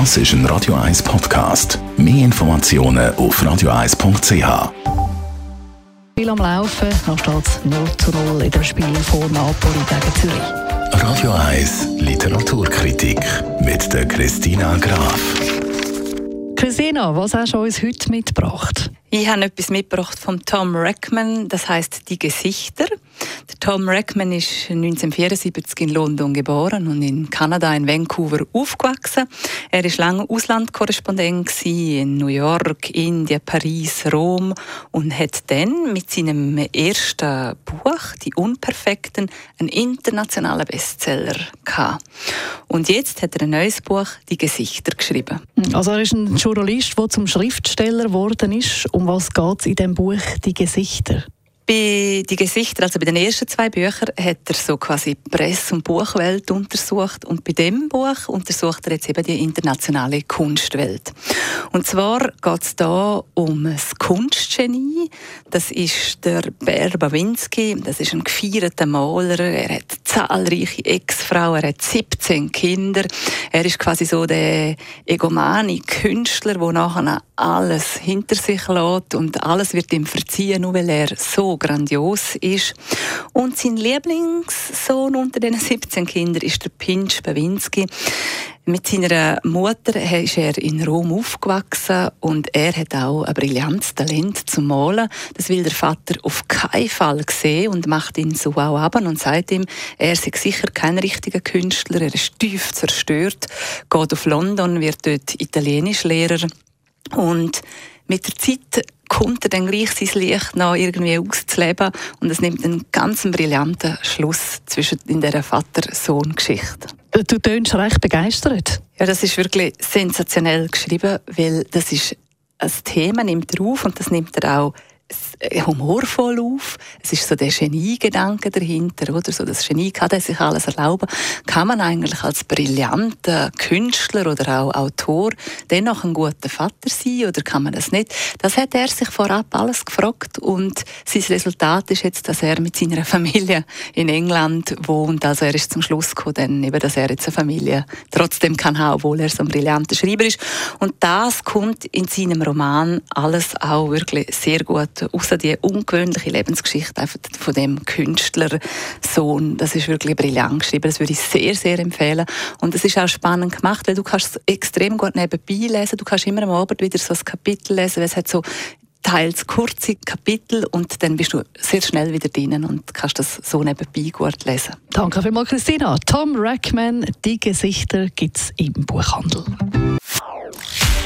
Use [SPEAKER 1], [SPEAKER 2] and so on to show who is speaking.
[SPEAKER 1] Das ist ein Radio 1 Podcast. Mehr Informationen auf radio1.ch.
[SPEAKER 2] Spiel am Laufen, noch steht es 0 zu 0 in dem Spiel von Napoli gegen Zürich.
[SPEAKER 1] Radio 1 Literaturkritik mit der Christina Graf.
[SPEAKER 2] Christina, was hast du uns heute mitgebracht?
[SPEAKER 3] Ich habe etwas mitgebracht von Tom Rackman, das heißt Die Gesichter. Der Tom Rackman ist 1974 in London geboren und in Kanada, in Vancouver, aufgewachsen. Er war lange Auslandkorrespondent in New York, Indien, Paris, Rom und hat dann mit seinem ersten Buch, Die Unperfekten, einen internationalen Bestseller gehabt. Und jetzt hat er ein neues Buch, Die Gesichter, geschrieben.
[SPEAKER 2] Also er ist ein Journalist, der zum Schriftsteller geworden ist. Um was geht es in dem Buch Die Gesichter?
[SPEAKER 3] Bei die Gesichter, also bei den ersten zwei Büchern, hat er so quasi Presse- und Buchwelt untersucht und bei dem Buch untersucht er jetzt eben die internationale Kunstwelt. Und zwar geht es da um das Kunstgenie. Das ist der Ber Bawinski. Das ist ein gefeierter Maler. Er hat zahlreiche Ex-Frauen. Er hat 17 Kinder. Er ist quasi so der egomane Künstler, der nachher alles hinter sich lässt und alles wird ihm verziehen, nur weil er so grandios ist. Und sein Lieblingssohn unter den 17 Kindern ist der Pinch Bawinski. Mit seiner Mutter ist er in Rom aufgewachsen und er hat auch ein brillantes Talent zum Malen. Das will der Vater auf keinen Fall sehen und macht ihn so auch ab und sagt ihm, er sei sicher kein richtiger Künstler, er ist tief zerstört, geht auf London, wird dort Italienischlehrer und mit der Zeit kommt er dann gleich sein Licht noch irgendwie auszuleben und es nimmt einen ganz brillanten Schluss zwischen in dieser Vater-Sohn-Geschichte.
[SPEAKER 2] Du tönst recht begeistert.
[SPEAKER 3] Ja, das ist wirklich sensationell geschrieben, weil das ist ein Thema nimmt er auf und das nimmt er auch humorvoll auf. Es ist so der Geniegedanke dahinter, oder? So das Genie kann sich alles erlauben. Kann man eigentlich als brillanter Künstler oder auch Autor dennoch ein guter Vater sein oder kann man das nicht? Das hat er sich vorab alles gefragt und sein Resultat ist jetzt, dass er mit seiner Familie in England wohnt. Also er ist zum Schluss gekommen, eben, dass er jetzt eine Familie trotzdem kann haben, obwohl er so ein brillanter Schreiber ist. Und das kommt in seinem Roman alles auch wirklich sehr gut außer die ungewöhnliche Lebensgeschichte von dem Künstlersohn, das ist wirklich brillant geschrieben. Das würde ich sehr, sehr empfehlen. Und es ist auch spannend gemacht, weil du kannst es extrem gut nebenbei lesen. Du kannst immer am Abend wieder so ein Kapitel lesen, weil es hat so teils kurze Kapitel und dann bist du sehr schnell wieder drinnen und kannst das so nebenbei gut lesen.
[SPEAKER 2] Danke vielmals, Christina. Tom Rackman, die Gesichter gibt es im Buchhandel.